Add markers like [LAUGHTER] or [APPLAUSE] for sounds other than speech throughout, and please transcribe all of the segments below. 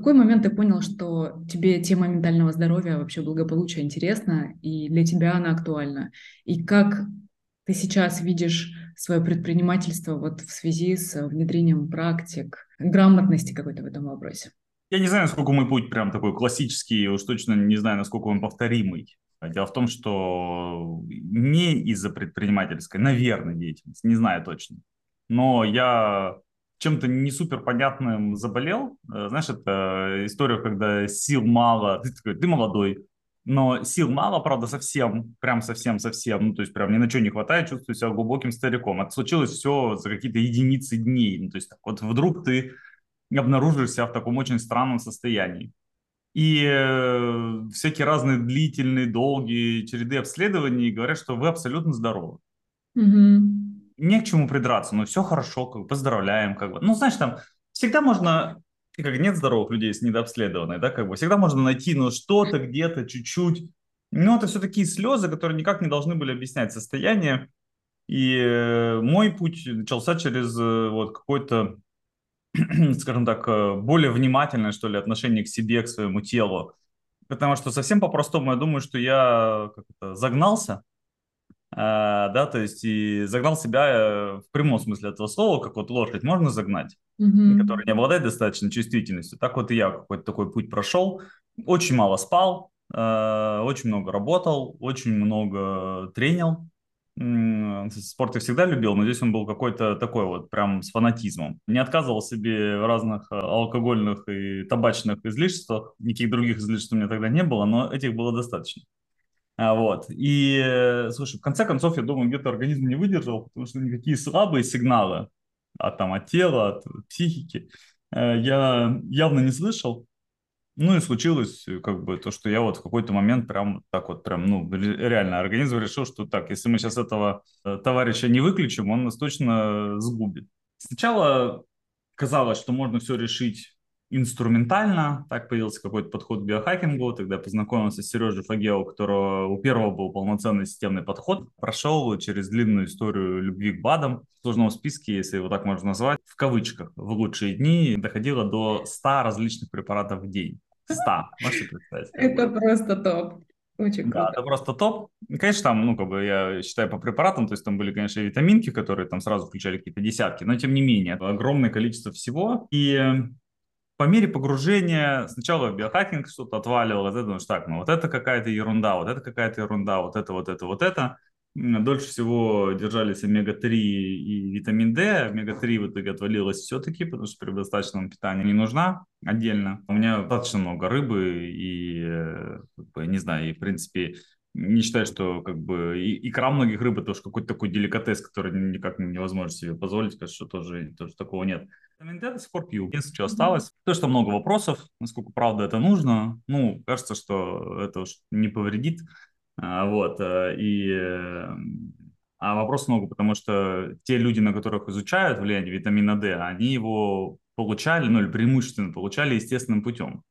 какой момент ты понял, что тебе тема ментального здоровья, вообще благополучия интересна, и для тебя она актуальна? И как ты сейчас видишь свое предпринимательство вот в связи с внедрением практик, грамотности какой-то в этом вопросе? Я не знаю, насколько мой путь прям такой классический, уж точно не знаю, насколько он повторимый. Дело в том, что не из-за предпринимательской, наверное, деятельности, не знаю точно. Но я чем-то не супер понятным заболел. Э, знаешь, это история, когда сил мало, ты такой, ты молодой, но сил мало, правда, совсем, прям совсем-совсем, ну, то есть прям ни на что не хватает, чувствую себя глубоким стариком. Это случилось все за какие-то единицы дней, ну, то есть так, вот вдруг ты обнаружишь себя в таком очень странном состоянии. И э, всякие разные длительные, долгие череды обследований говорят, что вы абсолютно здоровы. Угу. Не к чему придраться, но все хорошо, как бы, поздравляем. Как бы. Ну, знаешь, там всегда можно, как нет здоровых людей с недообследованной, да, как бы, всегда можно найти, ну, что-то где-то, чуть-чуть. Но это все такие слезы, которые никак не должны были объяснять состояние. И э, мой путь начался через э, вот какой-то [CLEARS THROAT] скажем так, э, более внимательное, что ли, отношение к себе, к своему телу. Потому что совсем по-простому я думаю, что я как это, загнался, да, то есть и загнал себя э, в прямом смысле этого слова, как вот лошадь можно загнать, mm-hmm. которая не обладает достаточной чувствительностью. Так вот и я какой-то такой путь прошел, очень мало спал, э, очень много работал, очень много тренил, Спорт я всегда любил, но здесь он был какой-то такой вот прям с фанатизмом. Не отказывал себе в разных э, алкогольных и табачных излишествах. Никаких других излишеств у меня тогда не было, но этих было достаточно. А, вот. И, э, слушай, в конце концов, я думаю, где-то организм не выдержал, потому что никакие слабые сигналы от, там, от тела, от психики э, я явно не слышал. Ну и случилось э, как бы то, что я вот в какой-то момент прям так вот прям, ну, реально организм решил, что так, если мы сейчас этого э, товарища не выключим, он нас точно сгубит. Сначала казалось, что можно все решить инструментально. Так появился какой-то подход к биохакингу. Тогда познакомился с Сережей Фагео, у которого у первого был полноценный системный подход. Прошел через длинную историю любви к БАДам. В сложном списке, если его так можно назвать, в кавычках, в лучшие дни доходило до 100 различных препаратов в день. 100. Можете представить? Это просто топ. Очень круто. Да, это просто топ. Конечно, там, ну, как бы, я считаю по препаратам, то есть там были, конечно, витаминки, которые там сразу включали какие-то десятки, но тем не менее, огромное количество всего. И по мере погружения сначала в биохакинг что-то отваливалось, я думаю, так, ну вот это какая-то ерунда, вот это какая-то ерунда, вот это, вот это, вот это дольше всего держались омега-3 и витамин D. Омега-3 в итоге отвалилось все-таки, потому что при достаточном питании не нужна отдельно. У меня достаточно много рыбы и, э, не знаю, и в принципе не считаю, что как бы икра многих рыб это уж какой-то такой деликатес, который никак невозможно себе позволить, сказать, что тоже, тоже такого нет. Пор пью. Единственное, что осталось, то, что много вопросов, насколько правда это нужно. Ну, кажется, что это уж не повредит. А, вот, э, и э, а вопрос много, потому что те люди, на которых изучают влияние витамина D, они его получали, ну или преимущественно получали естественным путем.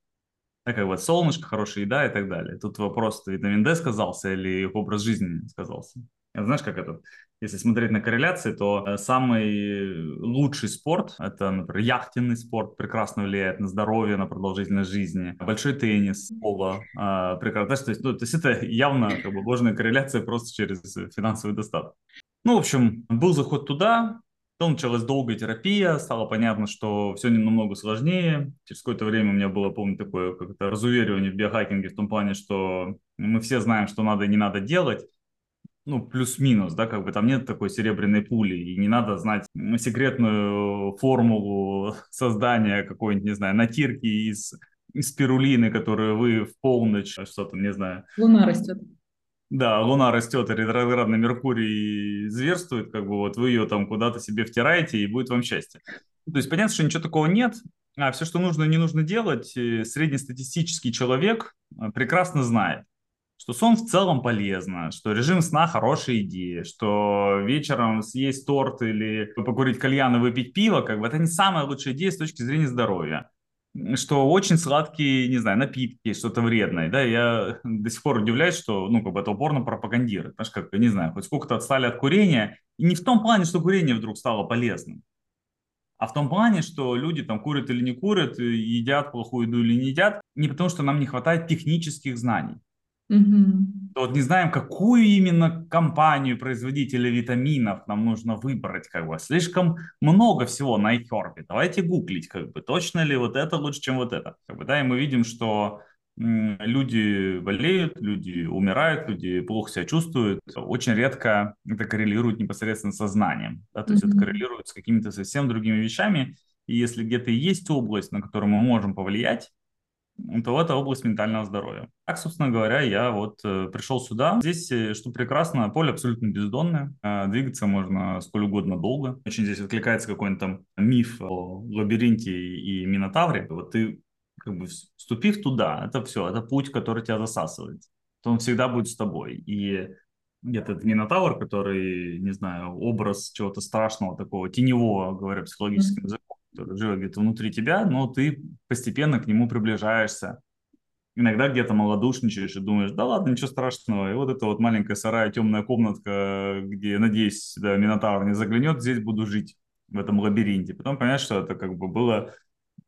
Так как вот солнышко, хорошая еда и так далее. Тут вопрос, витамин D сказался или их образ жизни сказался. Знаешь, как это? Если смотреть на корреляции, то э, самый лучший спорт – это, например, яхтенный спорт, прекрасно влияет на здоровье, на продолжительность жизни. Большой теннис, поло, э, прекрасно. То есть, ну, то есть это явно как бы ложная корреляция просто через финансовый достаток. Ну, в общем, был заход туда, Потом началась долгая терапия, стало понятно, что все намного сложнее. Через какое-то время у меня было, помню, такое как-то разуверивание в биохакинге в том плане, что мы все знаем, что надо и не надо делать ну, плюс-минус, да, как бы там нет такой серебряной пули, и не надо знать секретную формулу [LAUGHS] создания какой-нибудь, не знаю, натирки из, из спирулины, которую вы в полночь, а что там, не знаю. Луна растет. Да, Луна растет, и ретроградный Меркурий зверствует, как бы вот вы ее там куда-то себе втираете, и будет вам счастье. То есть понятно, что ничего такого нет, а все, что нужно и не нужно делать, среднестатистический человек э, прекрасно знает что сон в целом полезно, что режим сна хорошая идея, что вечером съесть торт или покурить кальян и выпить пиво, как бы это не самая лучшая идея с точки зрения здоровья что очень сладкие, не знаю, напитки, что-то вредное, да, я [LAUGHS] до сих пор удивляюсь, что, ну, как бы это упорно пропагандирует, знаешь, как, не знаю, хоть сколько-то отстали от курения, и не в том плане, что курение вдруг стало полезным, а в том плане, что люди там курят или не курят, едят плохую еду или не едят, не потому что нам не хватает технических знаний. Мгм. Вот не знаем, какую именно компанию производителя витаминов нам нужно выбрать, как бы. Слишком много всего на iHerb. Давайте гуглить, как бы, точно ли вот это лучше, чем вот это. Как бы, да, и мы видим, что люди болеют, люди умирают, люди плохо себя чувствуют. Очень редко это коррелирует непосредственно со знанием. Да? То есть это коррелирует с какими-то совсем другими вещами. И если где-то есть область, на которую мы можем повлиять, то это область ментального здоровья. Так, собственно говоря, я вот э, пришел сюда. Здесь, э, что прекрасно, поле абсолютно бездонное. Э, двигаться можно сколь угодно долго. Очень здесь откликается какой-нибудь там миф о лабиринте и минотавре. Вот ты, как бы, вступив туда, это все, это путь, который тебя засасывает. То он всегда будет с тобой. И этот минотавр, который, не знаю, образ чего-то страшного такого, теневого, говоря психологическим языком, который живет где-то внутри тебя, но ты постепенно к нему приближаешься. Иногда где-то малодушничаешь и думаешь, да ладно, ничего страшного. И вот эта вот маленькая сарая, темная комнатка, где, надеюсь, да, Минотавр не заглянет, здесь буду жить в этом лабиринте. Потом понимаешь, что это как бы было,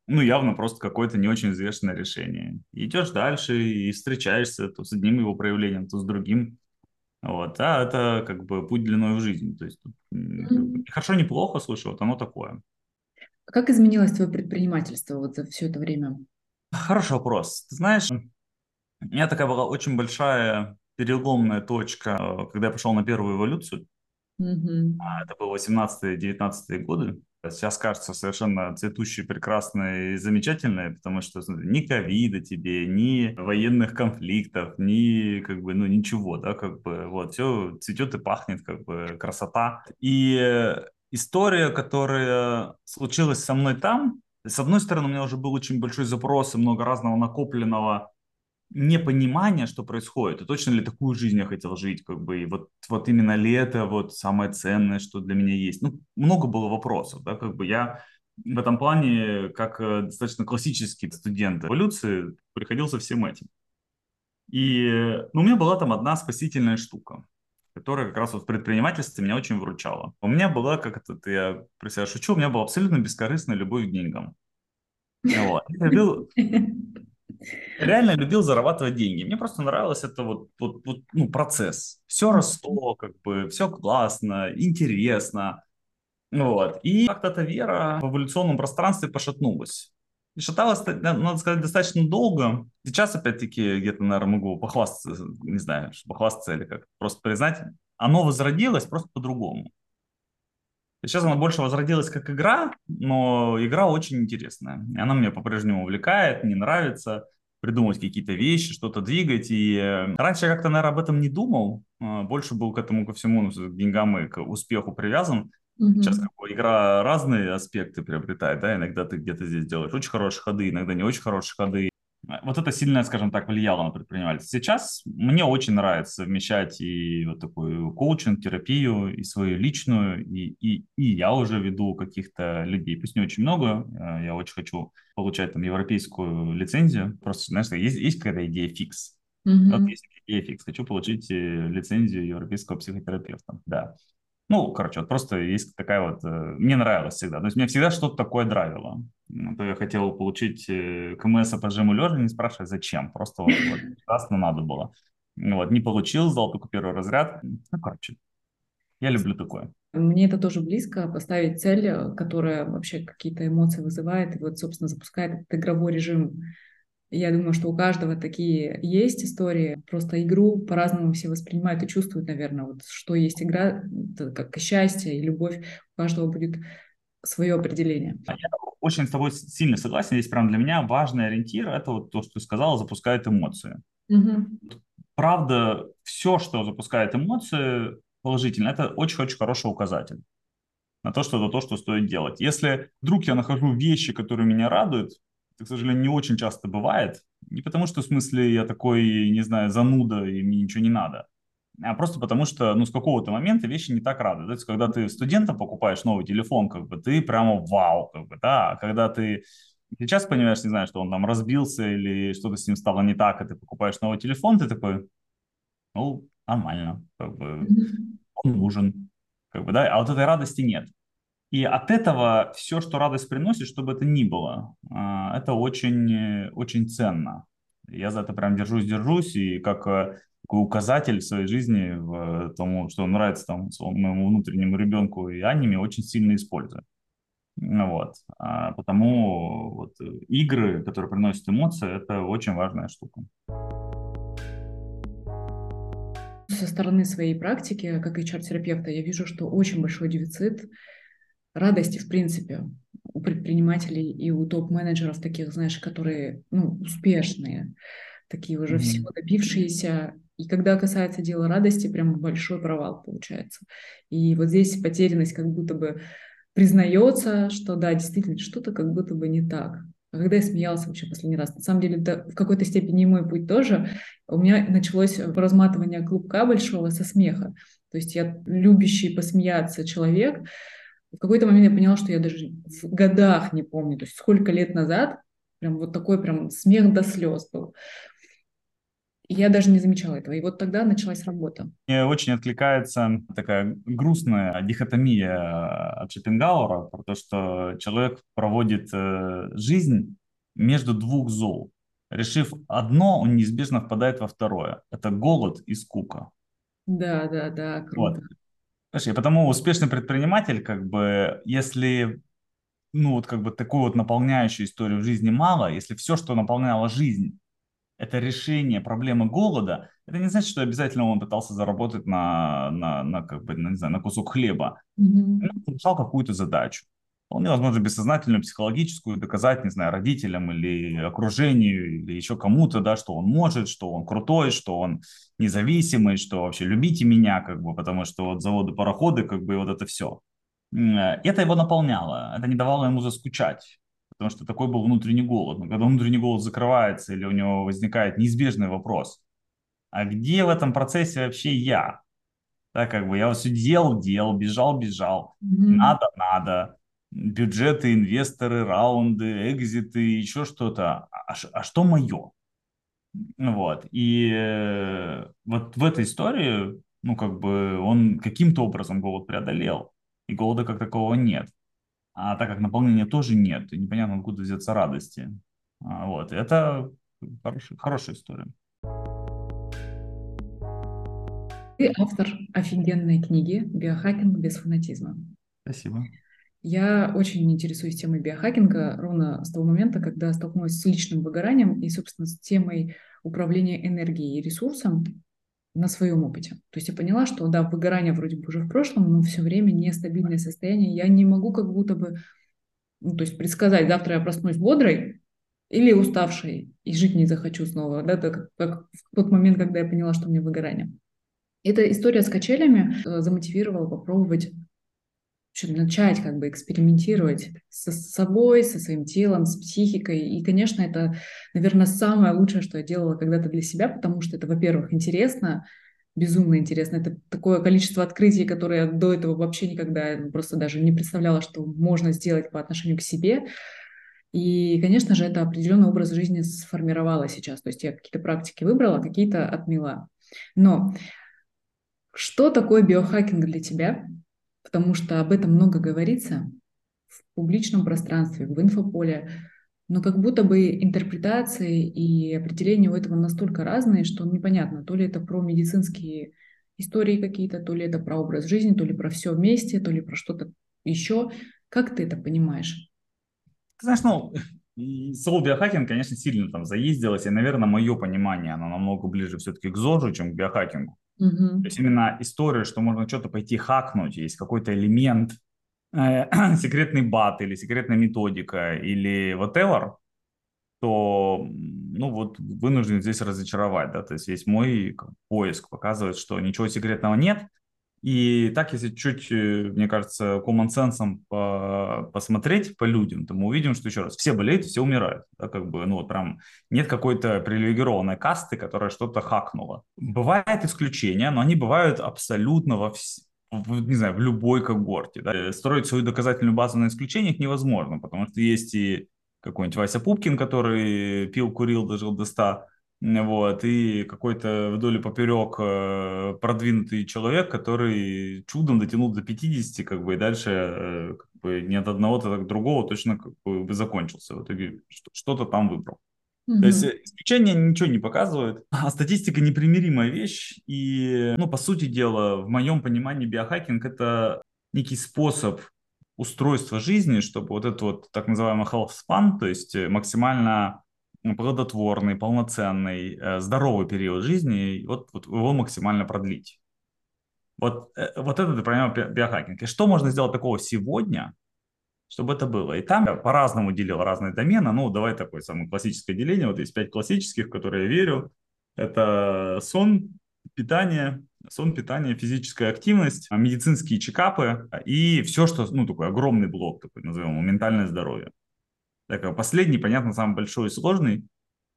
ну, явно просто какое-то не очень взвешенное решение. И идешь дальше и встречаешься то с одним его проявлением, то с другим. Вот, а это как бы путь длиной в жизнь. То есть тут, Мгм. хорошо, неплохо, слушай, вот оно такое. Как изменилось твое предпринимательство вот за все это время? Хороший вопрос. Ты знаешь, у меня такая была очень большая переломная точка, э, когда я пошел на первую эволюцию. А, Это было 18-19 годы. Сейчас кажется совершенно цветущие, прекрасные и замечательные, потому что смотри, ни ковида тебе, ни военных конфликтов, ни как бы, ну ничего, да, как бы, вот, все цветет и пахнет, как бы, красота. И э, история, которая случилась со мной там, с одной стороны, у меня уже был очень большой запрос и много разного накопленного непонимание, что происходит, и точно ли такую жизнь я хотел жить, как бы, и вот, вот именно ли это вот самое ценное, что для меня есть. Ну, много было вопросов, да, как бы я в этом плане, как э, достаточно классический студент эволюции, приходился всем этим. И э, ну, у меня была там одна спасительная штука, которая как раз вот в предпринимательстве меня очень выручала. У меня была, как это я про себя шучу, у меня была абсолютно бескорыстная любовь к деньгам. Вот. Я любил, [LAUGHS] реально любил зарабатывать деньги. Мне просто нравилось это вот, вот, вот ну, процесс. Все росло, как бы, все классно, интересно. Вот. И как-то эта вера в эволюционном пространстве пошатнулась. И шаталась, надо сказать, достаточно долго. Сейчас, опять-таки, где-то, наверное, могу похвастаться, не знаю, похвастаться или как, просто признать, оно возродилось просто по-другому. Сейчас она больше возродилась как игра, но игра очень интересная. И она меня по-прежнему увлекает, мне нравится придумывать какие-то вещи, что-то двигать. И э, раньше я как-то, наверное, об этом не думал. А, больше был к этому, ко всему, ну, к деньгам и к успеху привязан. Сейчас Мгм. как бы игра разные аспекты приобретает, да, иногда ты где-то здесь делаешь очень хорошие ходы, иногда не очень хорошие ходы. Вот это сильно, скажем так, влияло на предпринимательство. Сейчас мне очень нравится совмещать и вот такую коучинг, терапию, и свою личную, и, и, и я уже веду каких-то людей. Пусть не очень много, э, я очень хочу получать там европейскую лицензию. Просто, знаешь, есть, есть какая-то идея фикс. Вот Мгм. есть идея фикс. Хочу получить э, лицензию европейского психотерапевта. Да. Ну, короче, вот просто есть такая вот... э, Мне нравилось всегда. То есть мне всегда что-то такое драйвило. Ну, то я хотел получить э, КМС по жиму лежа, не спрашивай, зачем. Просто вот, вот [LAUGHS] прекрасно надо было. Вот, не получил, сдал только первый разряд. Ну, короче, я люблю такое. Мне это тоже близко, поставить цель, э, которая вообще какие-то эмоции вызывает, и вот, собственно, запускает этот игровой режим. Я думаю, что у каждого такие есть истории, просто игру по-разному все воспринимают и чувствуют, наверное, вот что есть игра, как счастье и любовь, у каждого будет свое определение. Я очень с тобой сильно согласен. Здесь прям для меня важный ориентир – это вот то, что ты сказала, запускает эмоции. Мгм. Правда, все, что запускает эмоции положительно, это очень-очень хороший указатель на то, что это то, что стоит делать. Если вдруг я нахожу вещи, которые меня радуют, это, к сожалению, не очень часто бывает, не потому что, в смысле, я такой, не знаю, зануда, и мне ничего не надо, а просто потому что, ну, с какого-то момента вещи не так радуют. То есть, когда ты студентам покупаешь новый телефон, как бы, ты прямо вау, как бы, да, а когда ты сейчас понимаешь, не знаю, что он там разбился или что-то с ним стало не так, и ты покупаешь новый телефон, ты такой, ну, нормально, как бы, он нужен, как бы, да, а вот этой радости нет. И от этого все, что радость приносит, чтобы это ни было, а, это очень, очень ценно. Я за это прям держусь-держусь, и как э, указатель в своей жизни, в тому, что нравится там моему внутреннему ребенку и аниме, очень сильно использую. Вот. А потому вот, игры, которые приносят эмоции, это очень важная штука. Со стороны своей практики, как HR-терапевта, я вижу, что очень большой дефицит радости, в принципе, у предпринимателей и у топ-менеджеров таких, знаешь, которые, ну, успешные, такие уже mm-hmm. всего добившиеся. И когда касается дела радости, прям большой провал получается. И вот здесь потерянность как будто бы признается, что да, действительно, что-то как будто бы не так. А когда я смеялась вообще последний раз? На самом деле, это в какой-то степени мой путь тоже. У меня началось разматывание клубка большого со смеха. То есть я любящий посмеяться человек, в какой-то момент я поняла, что я даже в годах не помню, то есть сколько лет назад прям вот такой прям смех до слез был. И я даже не замечала этого. И вот тогда началась работа. Мне очень откликается такая грустная дихотомия от Шопенгауэра про то, что человек проводит э, жизнь между двух зол. Решив одно, он неизбежно впадает во второе. Это голод и скука. Да, да, да, круто. Вот. Слушай, потому успешный предприниматель, как бы, если ну вот как бы такую вот наполняющую историю в жизни мало, если все, что наполняло жизнь, это решение проблемы голода, это не значит, что обязательно он пытался заработать на, на, на как бы, на, не знаю, на кусок хлеба. Mm-hmm. Он решал какую-то задачу вполне возможно бессознательную, психологическую, доказать, не знаю, родителям или окружению, или еще кому-то, да, что он может, что он крутой, что он независимый, что вообще любите меня, как бы, потому что вот заводы, пароходы, как бы, вот это все. Это его наполняло, это не давало ему заскучать, потому что такой был внутренний голод. Но когда внутренний голод закрывается или у него возникает неизбежный вопрос, а где в этом процессе вообще я? Да, как бы я вот все делал, делал, бежал, бежал, mm-hmm. надо, надо, бюджеты, инвесторы, раунды, экзиты, еще что-то. А, а что мое? Вот. И э, вот в этой истории, ну, как бы он каким-то образом голод преодолел, и голода как такового нет. А так как наполнения тоже нет, и непонятно, откуда взяться радости. А, вот. Это хорошая, хорошая история. Ты автор офигенной книги «Биохакинг без фанатизма». Спасибо. Я очень интересуюсь темой биохакинга ровно с того момента, когда столкнулась с личным выгоранием и, собственно, с темой управления энергией и ресурсом на своем опыте. То есть я поняла, что да, выгорание вроде бы уже в прошлом, но все время нестабильное состояние. Я не могу как будто бы, ну, то есть предсказать, завтра я проснусь бодрой или уставшей и жить не захочу снова. Да, это как, как в тот момент, когда я поняла, что у меня выгорание. Эта история с качелями э, замотивировала попробовать общем, начать как бы экспериментировать со собой, со своим телом, с психикой. И, конечно, это, наверное, самое лучшее, что я делала когда-то для себя, потому что это, во-первых, интересно, безумно интересно. Это такое количество открытий, которые я до этого вообще никогда просто даже не представляла, что можно сделать по отношению к себе. И, конечно же, это определенный образ жизни сформировала сейчас. То есть я какие-то практики выбрала, какие-то отмела. Но что такое биохакинг для тебя? Потому что об этом много говорится в публичном пространстве, в инфополе, но как будто бы интерпретации и определения у этого настолько разные, что непонятно, то ли это про медицинские истории какие-то, то ли это про образ жизни, то ли про все вместе, то ли про что-то еще. Как ты это понимаешь? знаешь, ну, слово биохакинг, конечно, сильно там заездилось, и, наверное, мое понимание, оно намного ближе все-таки к ЗОЖу, чем к биохакингу. Угу. То есть именно история, что можно что-то пойти хакнуть, есть какой-то элемент, э, [CLEARS THROAT] секретный бат или секретная методика или whatever, то ну вот вынужден здесь разочаровать, да, то есть весь мой поиск показывает, что ничего секретного нет, и так, если чуть, э, мне кажется, common sense по посмотреть по людям, то мы увидим, что еще раз, все болеют, все умирают. Да, как бы, ну вот прям нет какой-то привилегированной касты, которая что-то хакнула. Бывают исключения, но они бывают абсолютно во всем в, не знаю, в любой когорте. Да. Строить свою доказательную базу на исключениях невозможно, потому что есть и какой-нибудь Вася Пупкин, который пил, курил, дожил до 100, вот, и какой-то вдоль и поперек э, продвинутый человек, который чудом дотянул до 50, как бы, и дальше э, бы ни от одного, то от другого точно как бы закончился. В итоге что-то там выбрал. Mm-hmm. То есть э, исключения ничего не показывают, [LAUGHS] а статистика непримиримая вещь. И, ну, по сути дела, в моем понимании биохакинг – это некий способ устройства жизни, чтобы вот этот вот так называемый health span, то есть максимально плодотворный, полноценный, э, здоровый период жизни, вот, вот его максимально продлить. Вот, вот это ты понимаешь биохакинг. И что можно сделать такого сегодня, чтобы это было. И там я по-разному делил разные домены. Ну, давай такое самое классическое деление. Вот есть пять классических, в которые я верю. Это сон, питание, сон, питание, физическая активность, медицинские чекапы и все, что, ну, такой огромный блок, такой назовем, ментальное здоровье. Так, последний, понятно, самый большой и сложный,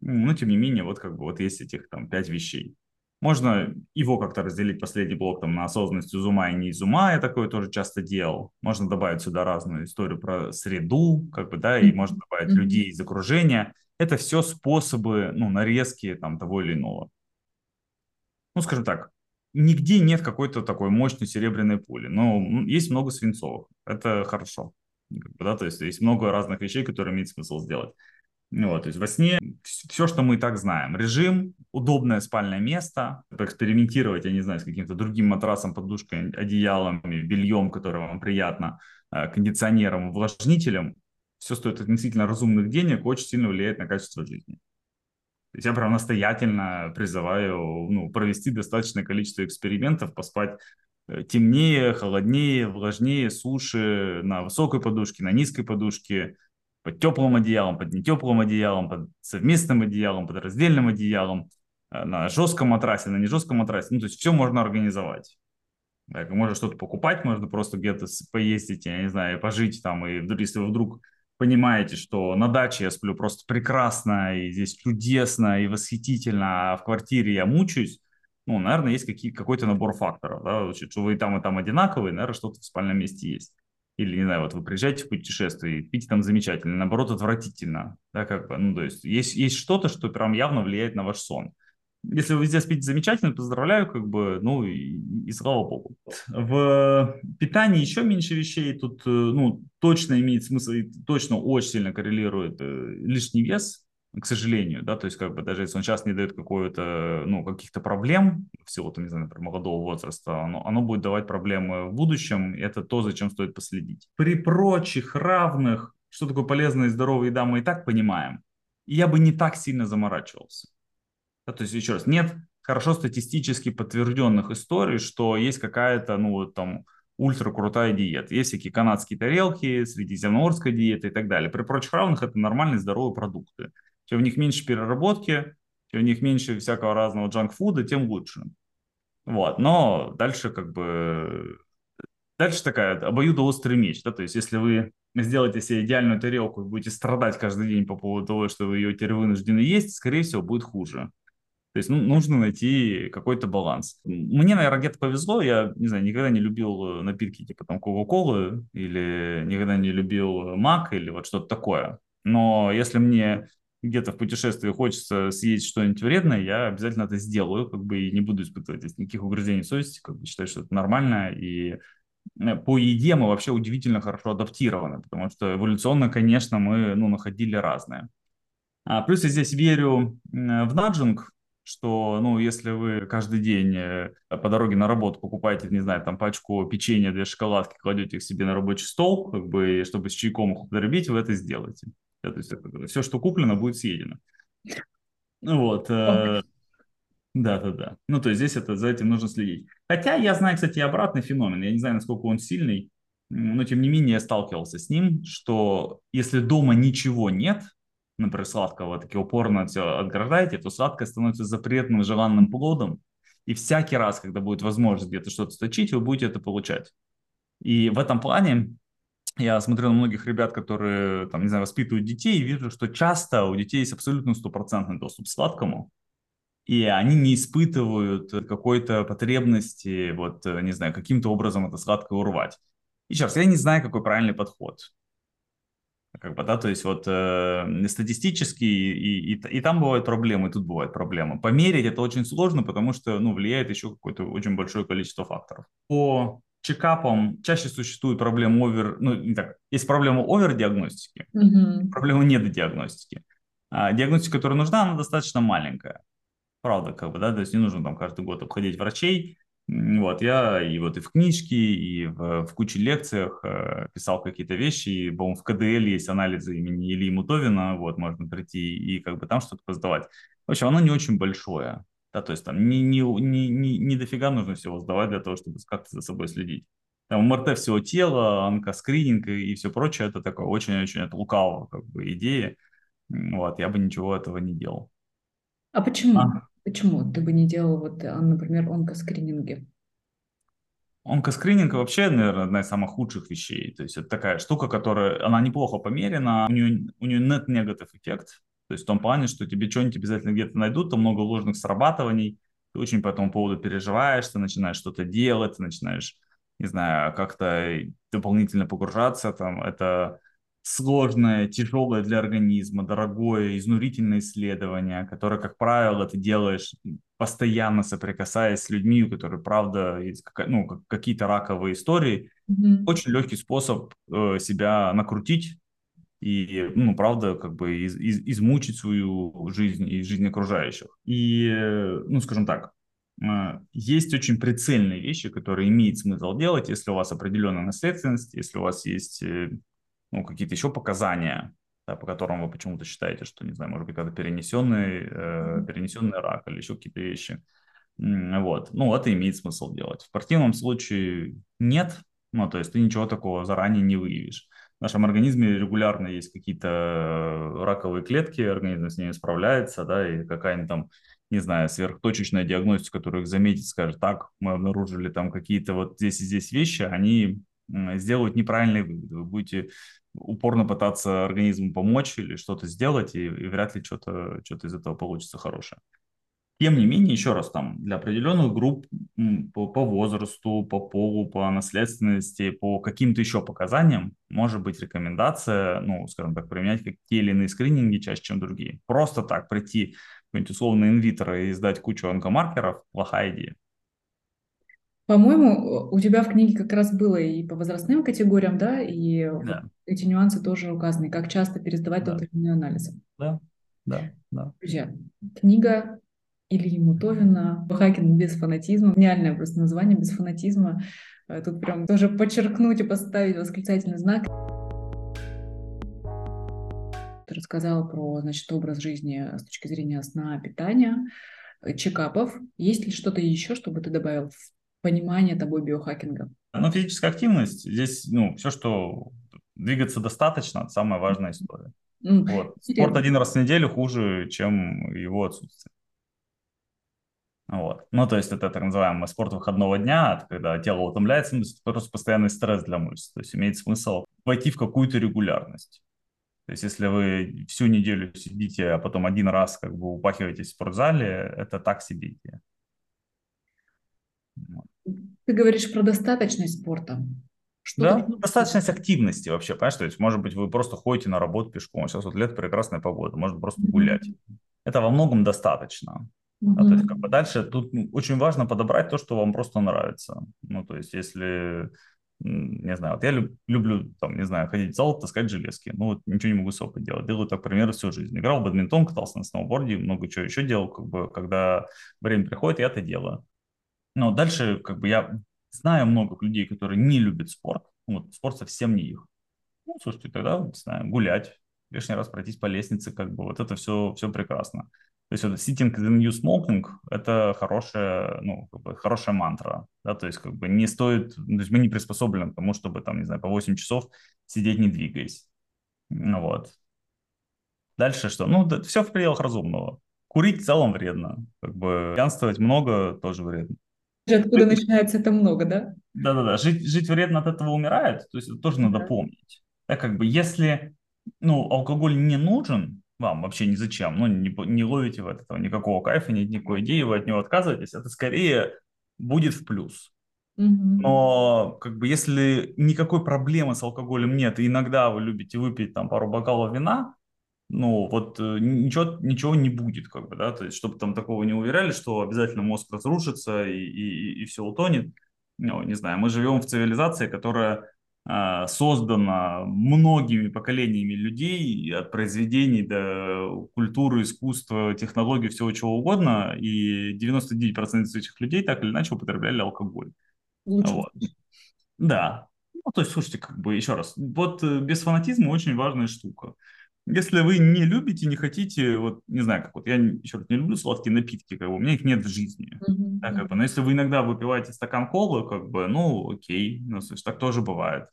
но тем не менее, вот как бы вот есть этих там пять вещей. Можно его как-то разделить, последний блок, там, на осознанность из ума и не из ума, я такое тоже часто делал. Можно добавить сюда разную историю про среду, как бы, да, и можно добавить mm-hmm. людей из окружения. Это все способы, ну, нарезки там того или иного. Ну, скажем так, нигде нет какой-то такой мощной серебряной пули, но есть много свинцовых. Это хорошо. Да, то есть есть много разных вещей, которые имеет смысл сделать. Ну вот, то есть во сне все, что мы и так знаем. Режим, удобное спальное место, поэкспериментировать, я не знаю, с каким-то другим матрасом, подушкой, одеялами, бельем, которое вам приятно, э, кондиционером, увлажнителем. Все стоит относительно разумных денег, очень сильно влияет на качество жизни. То есть я прям настоятельно призываю ну, провести достаточное количество экспериментов, поспать темнее, холоднее, влажнее, суше, на высокой подушке, на низкой подушке, под теплым одеялом, под нетеплым одеялом, под совместным одеялом, под раздельным одеялом, э, на жестком матрасе, на нежестком матрасе. Ну, то есть все можно организовать. Так, можно что-то покупать, можно просто где-то поездить, я не знаю, пожить там. И если вы вдруг понимаете, что на даче я сплю просто прекрасно, и здесь чудесно, и восхитительно, а в квартире я мучаюсь, ну, наверное, есть какие, какой-то набор факторов, да, что вы и там, и там одинаковые, наверное, что-то в спальном месте есть или, не знаю, вот вы приезжаете в путешествие, пить там замечательно, наоборот, отвратительно, да, как бы, ну, то есть есть, есть что-то, что прям явно влияет на ваш сон. Если вы везде спите замечательно, поздравляю, как бы, ну, и, и слава богу. В питании еще меньше вещей, тут, э, ну, точно имеет смысл, и точно очень сильно коррелирует э, лишний вес, к сожалению, да, то есть как бы даже если он сейчас не дает какое-то, ну, каких-то проблем, всего, там, не знаю, например, молодого возраста, оно, оно будет давать проблемы в будущем, и это то, зачем стоит последить. При прочих равных, что такое полезная и здоровая еда, мы и так понимаем, и я бы не так сильно заморачивался. Да, то есть, еще раз, нет хорошо статистически подтвержденных историй, что есть какая-то, ну, вот там, ультра крутая диета. Есть всякие канадские тарелки, средиземноморская диета и так далее. При прочих равных это нормальные здоровые продукты. Чем в них меньше переработки, чем в них меньше всякого разного джанк-фуда, тем лучше. Вот, но дальше как бы... Дальше такая обоюдоострый меч, да, то есть если вы сделаете себе идеальную тарелку и будете страдать каждый день по поводу того, что вы ее теперь вынуждены есть, скорее всего, будет хуже. То есть ну, нужно найти какой-то баланс. Мне, наверное, где-то повезло. Я, не знаю, никогда не любил напитки типа там Кока-Колы или никогда не любил Мак или вот что-то такое. Но если мне где-то в путешествии хочется съесть что-нибудь вредное, я обязательно это сделаю, как бы и не буду испытывать здесь никаких угрызений совести, как бы считаю, что это нормально. И э, по еде мы вообще удивительно хорошо адаптированы, потому что эволюционно, конечно, мы ну, находили разное. А, плюс я здесь верю в наджинг, что, ну, если вы каждый день э, по дороге на работу покупаете, не знаю, там пачку печенья, две шоколадки, кладете их себе на рабочий стол, как бы, чтобы с чайком их употребить, вы это сделаете. Да, то есть все, что куплено, будет съедено. Ну вот. Э, да, да, да. Ну, то есть здесь это, за этим нужно следить. Хотя я знаю, кстати, обратный феномен. Я не знаю, насколько он сильный, но тем не менее я сталкивался с ним, что если дома ничего нет, например, сладкого, таки упорно все отграждаете, то сладкое становится запретным желанным плодом, и всякий раз, когда будет возможность где-то что-то сточить, вы будете это получать. И в этом плане я смотрю на многих ребят, которые, там, не знаю, воспитывают детей, и вижу, что часто у детей есть абсолютно стопроцентный доступ к сладкому, и они не испытывают какой-то потребности, вот, не знаю, каким-то образом это сладкое урвать. И сейчас, я не знаю, какой правильный подход. Как бы, да, то есть вот э, статистически и, и, и там бывают проблемы, и тут бывают проблемы. Померить это очень сложно, потому что, ну, влияет еще какое-то очень большое количество факторов. По чекапом чаще существует проблема овер, ну, не так, есть проблема овер-диагностики, Мгм. проблема недодиагностики. А диагностика, которая нужна, она достаточно маленькая. Правда, как бы, да, то есть не нужно там каждый год обходить врачей. Вот, я и вот и в книжке, и в, в куче лекциях э, писал какие-то вещи, и, по-моему, в КДЛ есть анализы имени Ильи Мутовина, вот, можно прийти и как бы там что-то поздавать. В общем, оно не очень большое, да, то есть там не, не, не, не, не дофига нужно всего сдавать для того, чтобы как-то за собой следить. Там МРТ всего тела, онкоскрининг и, и все прочее, это такое очень-очень от лукавого как бы идея. Вот, я бы ничего этого не делал. А почему? А, Почему ты бы не делал, вот, а, например, онкоскрининги? Онкоскрининг вообще, наверное, одна из самых худших вещей. То есть это такая штука, которая, она неплохо померена, у нее, у нее нет негатив эффект. То есть в том плане, что тебе что-нибудь обязательно где-то найдут, там много ложных срабатываний, ты очень по этому поводу переживаешь, ты начинаешь что-то делать, ты начинаешь, не знаю, как-то дополнительно погружаться, там, это сложное, тяжелое для организма, дорогое, изнурительное исследование, которое, как правило, ты делаешь постоянно соприкасаясь с людьми, у которых, правда, есть ну, какие-то раковые истории, Мгм. очень легкий способ э, себя накрутить и, ну, правда, как бы из, из, измучить свою жизнь и жизнь окружающих. И, э, ну, скажем так, э, есть очень прицельные вещи, которые имеет смысл делать, если у вас определенная наследственность, если у вас есть э, ну, какие-то еще показания, да, по которым вы почему-то считаете, что, не знаю, может быть, когда перенесенный, э, перенесенный рак или еще какие-то вещи. Вот. Ну, это имеет смысл делать. В противном случае нет. Ну, то есть ты ничего такого заранее не выявишь. Нашем организме регулярно есть какие-то э, раковые клетки, организм с ними справляется, да, и какая-нибудь там, не знаю, сверхточечная диагностика, которую их заметит, скажет, так, мы обнаружили там какие-то вот здесь и здесь вещи, они сделают неправильные выводы. Вы будете упорно пытаться организму помочь или что-то сделать, и, и вряд ли что-то что из этого получится хорошее. Тем не менее, еще раз, там для определенных групп по, по возрасту, по полу, по наследственности, по каким-то еще показаниям может быть рекомендация, ну, скажем так, применять как те или иные скрининги чаще, чем другие. Просто так прийти какой-нибудь условно инвитро и сдать кучу онкомаркеров – плохая идея. По-моему, у тебя в книге как раз было и по возрастным категориям, да, и Да, эти нюансы тоже указаны, как часто пересдавать да, тот или иной анализ. да, да, да. Друзья, книга Ильи Мутовина «Хакинг без фанатизма». Гениальное просто название «Без фанатизма». Э, Тут прям тоже подчеркнуть и поставить восклицательный знак. Ты рассказала про, значит, образ жизни с точки зрения сна, питания, э, чекапов. Есть ли что-то еще, чтобы ты добавил в понимание тобой биохакинга? Ну, физическая активность, здесь, ну, все, что двигаться достаточно, самая важная история. М, Вот. Спорт один раз в неделю хуже, чем его отсутствие. Вот. Ну, то есть это так называемый спорт выходного дня, это когда тело утомляется, это просто постоянный стресс для мышц. То есть имеет смысл войти в какую-то регулярность. То есть если вы всю неделю сидите, а потом один раз как бы упахиваетесь в спортзале, это так себе идея. Вот. Ты говоришь про достаточность спорта. Что Да, должно достаточность активности вообще, понимаешь? То есть, может быть, вы просто ходите на работу пешком. Сейчас вот лето, прекрасная погода, можно просто гулять. Это во многом достаточно. А, то есть, как бы дальше тут ну, очень важно подобрать то, что вам просто нравится. Ну, то есть, если, не знаю, вот я люб- люблю, там, не знаю, ходить в зал, таскать железки. Ну, вот ничего не могу с собой делать. Делаю так, примерно, всю жизнь. Играл в бадминтон, катался на сноуборде, много чего еще делал. Как бы, когда время приходит, я это делаю. Но дальше, как бы, я знаю много людей, которые не любят спорт. Ну, Вот, спорт совсем не их. Ну, слушайте, тогда, не знаю, гулять, лишний раз пройтись по лестнице, как бы, вот это все, все прекрасно. То есть это sitting the new smoking – это хорошая, ну, как бы хорошая мантра, да, то есть как бы не стоит, то есть мы не приспособлены к тому, чтобы там, не знаю, по 8 часов сидеть не двигаясь. Ну, вот. Дальше что? Ну, да, все в пределах разумного. Курить в целом вредно, как бы пьянствовать много тоже вредно. Откуда начинается это много, да? Да-да-да, жить, жить вредно от этого умирает, то есть это тоже надо Да. помнить. Да, как бы если, ну, алкоголь не нужен вам вообще ни зачем, ну, не, не ловите в этого никакого кайфа, нет никакой идеи, вы от него отказываетесь, это скорее будет в плюс. Но как бы если никакой проблемы с алкоголем нет, и иногда вы любите выпить там пару бокалов вина, ну вот э, ничего, ничего не будет, как бы, да, то есть чтобы там такого не уверяли, что обязательно мозг разрушится и, и, и все утонет. ну, не знаю, мы живем в цивилизации, которая э, создана многими поколениями людей, от произведений до культуры, искусства, технологий, всего чего угодно, и 99% этих людей так или иначе употребляли алкоголь. Лучше. Вот. Да. Ну, то есть, слушайте, как бы, еще раз, вот э, без фанатизма очень важная штука. Если вы не любите, не хотите, вот не знаю, как вот я еще раз не люблю сладкие напитки, как бы у меня их нет в жизни. Mm-hmm. Да, как бы, но если вы иногда выпиваете стакан колы, как бы, ну окей, ну, есть так тоже бывает.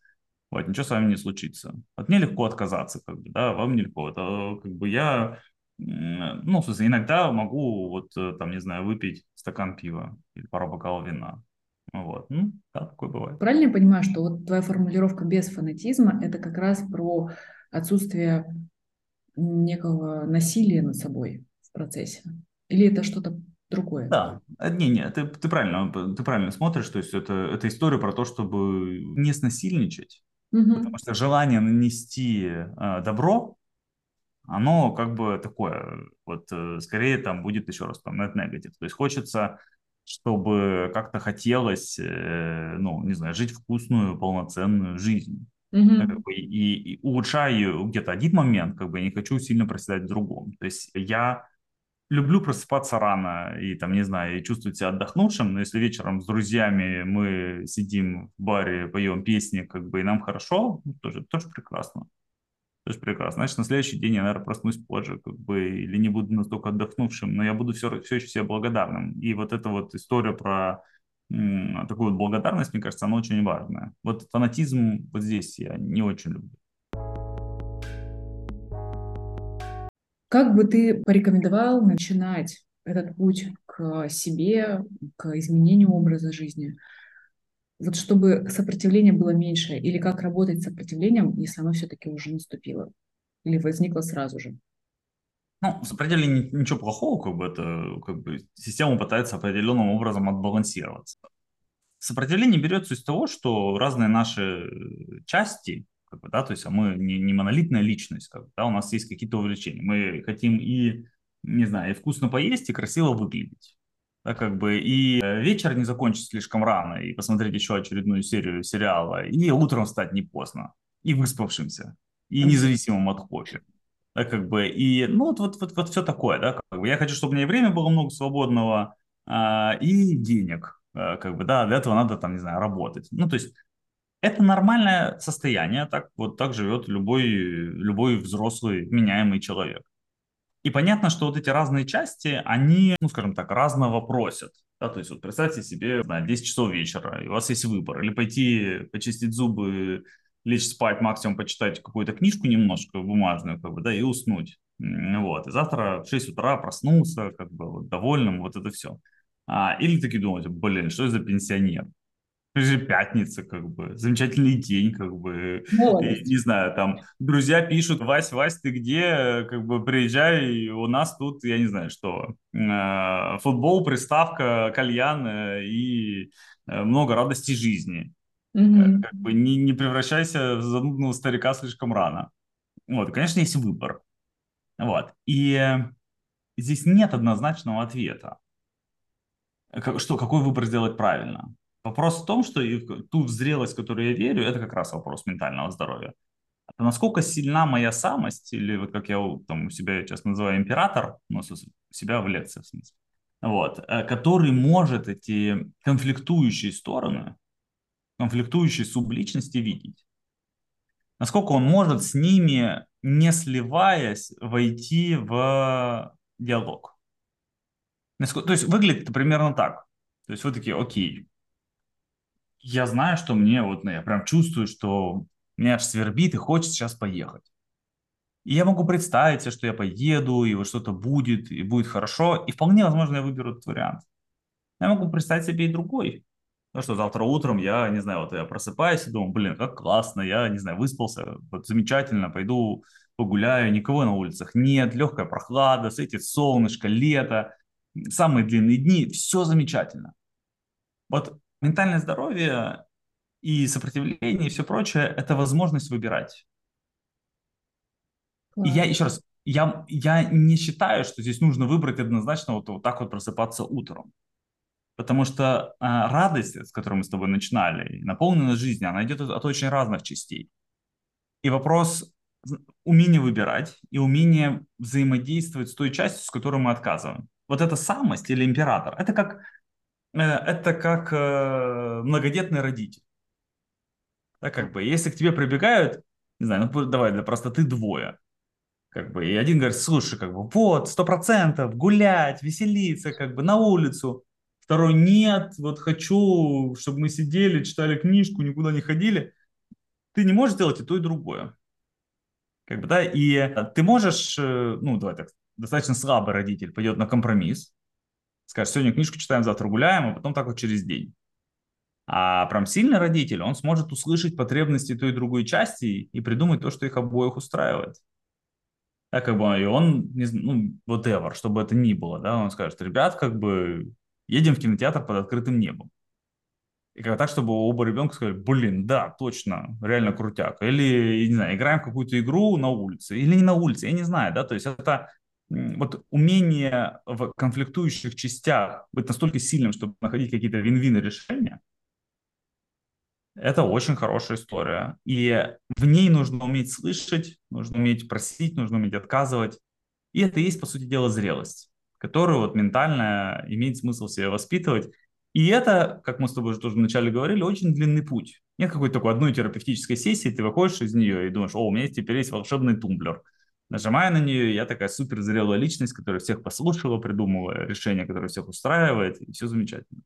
Вот, ничего с вами не случится. От мне легко отказаться, как бы, да, вам нелегко. Это как бы я, ну, в смысле, иногда могу вот э, там, не знаю, выпить стакан пива или пару бокалов вина. Вот, ну, да, такое бывает. Правильно я понимаю, что вот твоя формулировка без фанатизма – это как раз про отсутствие некого насилия над собой в процессе? Или это что-то другое? Да, не, не, ты, ты правильно, ты правильно смотришь, то есть это, это история про то, чтобы не снасильничать, угу. потому что желание нанести э, добро, оно как бы такое, вот э, скорее там будет еще раз там net negative, то есть хочется чтобы как-то хотелось, э, ну, не знаю, жить вкусную, полноценную жизнь. Mm-hmm. Как бы, и, и улучшаю где-то один момент, как бы не хочу сильно проседать в другом. То есть я люблю просыпаться рано и там, не знаю, и чувствовать себя отдохнувшим, но если вечером с друзьями мы сидим в баре, поем песни, как бы и нам хорошо, ну, тоже, тоже прекрасно. Тоже прекрасно. Значит, на следующий день я, наверное, проснусь позже, как бы, или не буду настолько отдохнувшим, но я буду все, все еще себе благодарным. И вот эта вот история про такую вот благодарность, мне кажется, она очень важная. Вот фанатизм вот здесь я не очень люблю. Как бы ты порекомендовал начинать этот путь к себе, к изменению образа жизни? Вот чтобы сопротивление было меньше, или как работать с сопротивлением, если оно все-таки уже наступило или возникло сразу же? Ну, с определением ничего плохого, как бы это, как бы система пытается определенным образом отбалансироваться. Сопротивление берется из того, что разные наши части, как бы, да, то есть а мы не, не монолитная личность, как бы, да, у нас есть какие-то увлечения. Мы хотим и, не знаю, и вкусно поесть, и красиво выглядеть. Да, как бы, и э, вечер не закончить слишком рано, и посмотреть еще очередную серию сериала, и утром встать не поздно, и выспавшимся, и независимым от кофе как бы, и, ну, вот, вот, вот, вот все такое, да, как бы, я хочу, чтобы у меня и время было много свободного, а, и денег, а, как бы, да, для этого надо, там, не знаю, работать, ну, то есть, это нормальное состояние, так вот так живет любой, любой взрослый меняемый человек. И понятно, что вот эти разные части, они, ну, скажем так, разного просят. Да, то есть вот представьте себе, знаю, 10 часов вечера, и у вас есть выбор, или пойти почистить зубы лечь спать, максимум почитать какую-то книжку немножко бумажную, как бы, да, и уснуть. Вот. И завтра в 6 утра проснулся, как бы, вот, довольным, вот это все. А, или таки думать, блин, что за пенсионер? же пятница, как бы, замечательный день, как бы, и, не знаю, там, друзья пишут, Вась, Вась, ты где, как бы, приезжай, у нас тут, я не знаю, что, э, футбол, приставка, кальян э, и э, много радости жизни. Угу. Как бы не, не превращайся в занудного старика слишком рано. Вот, конечно, есть выбор. Вот. И здесь нет однозначного ответа. Что, какой выбор сделать правильно? Вопрос в том, что и ту зрелость, в которую я верю, это как раз вопрос ментального здоровья. Это насколько сильна моя самость, или вот как я там, у себя сейчас называю император, ну, себя в лекции в смысле, вот, э, который может эти конфликтующие стороны конфликтующие субличности видеть. Насколько он может с ними, не сливаясь, войти в диалог. То есть выглядит это примерно так. То есть вы такие, окей, я знаю, что мне, вот, ну, я прям чувствую, что меня аж свербит и хочет сейчас поехать. И я могу представить себе, что я поеду, и вот что-то будет, и будет хорошо, и вполне возможно я выберу этот вариант. Я могу представить себе и другой. Ну что, завтра утром я, не знаю, вот я просыпаюсь и думаю, блин, как классно, я, не знаю, выспался, вот замечательно, пойду погуляю, никого на улицах нет, легкая прохлада, светит солнышко, лето, самые длинные дни, все замечательно. Вот ментальное здоровье и сопротивление и все прочее – это возможность выбирать. И я еще раз, я, я не считаю, что здесь нужно выбрать однозначно вот, вот так вот просыпаться утром. Потому что а, радость, с которой мы с тобой начинали, наполненность жизни, она идет от, от очень разных частей. И вопрос умения выбирать и умение взаимодействовать с той частью, с которой мы отказываем. Вот эта самость или император, это как, э, это как э, многодетный родитель. Да, как бы, если к тебе прибегают, не знаю, ну давай для простоты двое, как бы, и один говорит, слушай, как бы, вот, сто процентов, гулять, веселиться, как бы, на улицу. Второй, нет, вот хочу, чтобы мы сидели, читали книжку, никуда не ходили. Ты не можешь сделать и то, и другое. Как бы, да, и ты можешь, э, ну, давай так, достаточно слабый родитель пойдет на компромисс, скажет, сегодня книжку читаем, завтра гуляем, а потом так вот через день. А прям сильный родитель, он сможет услышать потребности той и другой части и придумать то, что их обоих устраивает. Да, как бы, и он, ну, whatever, чтобы это ни было, да, он скажет, ребят, как бы, едем в кинотеатр под открытым небом. И как так, чтобы оба ребенка сказали, блин, да, точно, реально крутяк. Или, не знаю, играем в какую-то игру на улице. Или не на улице, я не знаю, да, то есть это вот умение в конфликтующих частях быть настолько сильным, чтобы находить какие-то вин-вин решения, это очень хорошая история. И в ней нужно уметь слышать, нужно уметь просить, нужно уметь отказывать. И это и есть, по сути дела, зрелость, которую вот ментально имеет смысл себе воспитывать. И это, как мы с тобой уже тоже вначале говорили, очень длинный путь. Нет какой-то такой одной терапевтической сессии, ты выходишь из нее и думаешь, о, у меня теперь есть волшебный тумблер. Нажимая на нее, я такая супер зрелая личность, которая всех послушала, придумывая решение, которое всех устраивает, и все замечательно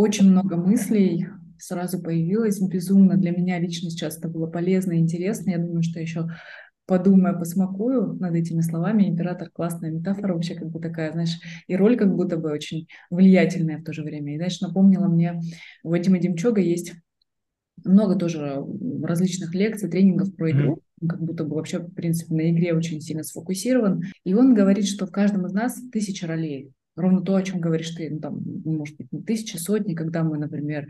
очень много мыслей сразу появилось. Безумно для меня лично сейчас это было полезно и интересно. Я думаю, что еще подумаю, посмакую над этими словами. Император классная метафора вообще как бы такая, знаешь, и роль как будто бы очень влиятельная в то же время. И, знаешь, напомнила мне, у Вадима Демчога есть много тоже различных лекций, тренингов про игру, mm-hmm. как будто бы вообще, в принципе, на игре очень сильно сфокусирован. И он говорит, что в каждом из нас тысяча ролей ровно то, о чем говоришь ты, ну, там, может быть, не тысячи, сотни, когда мы, например,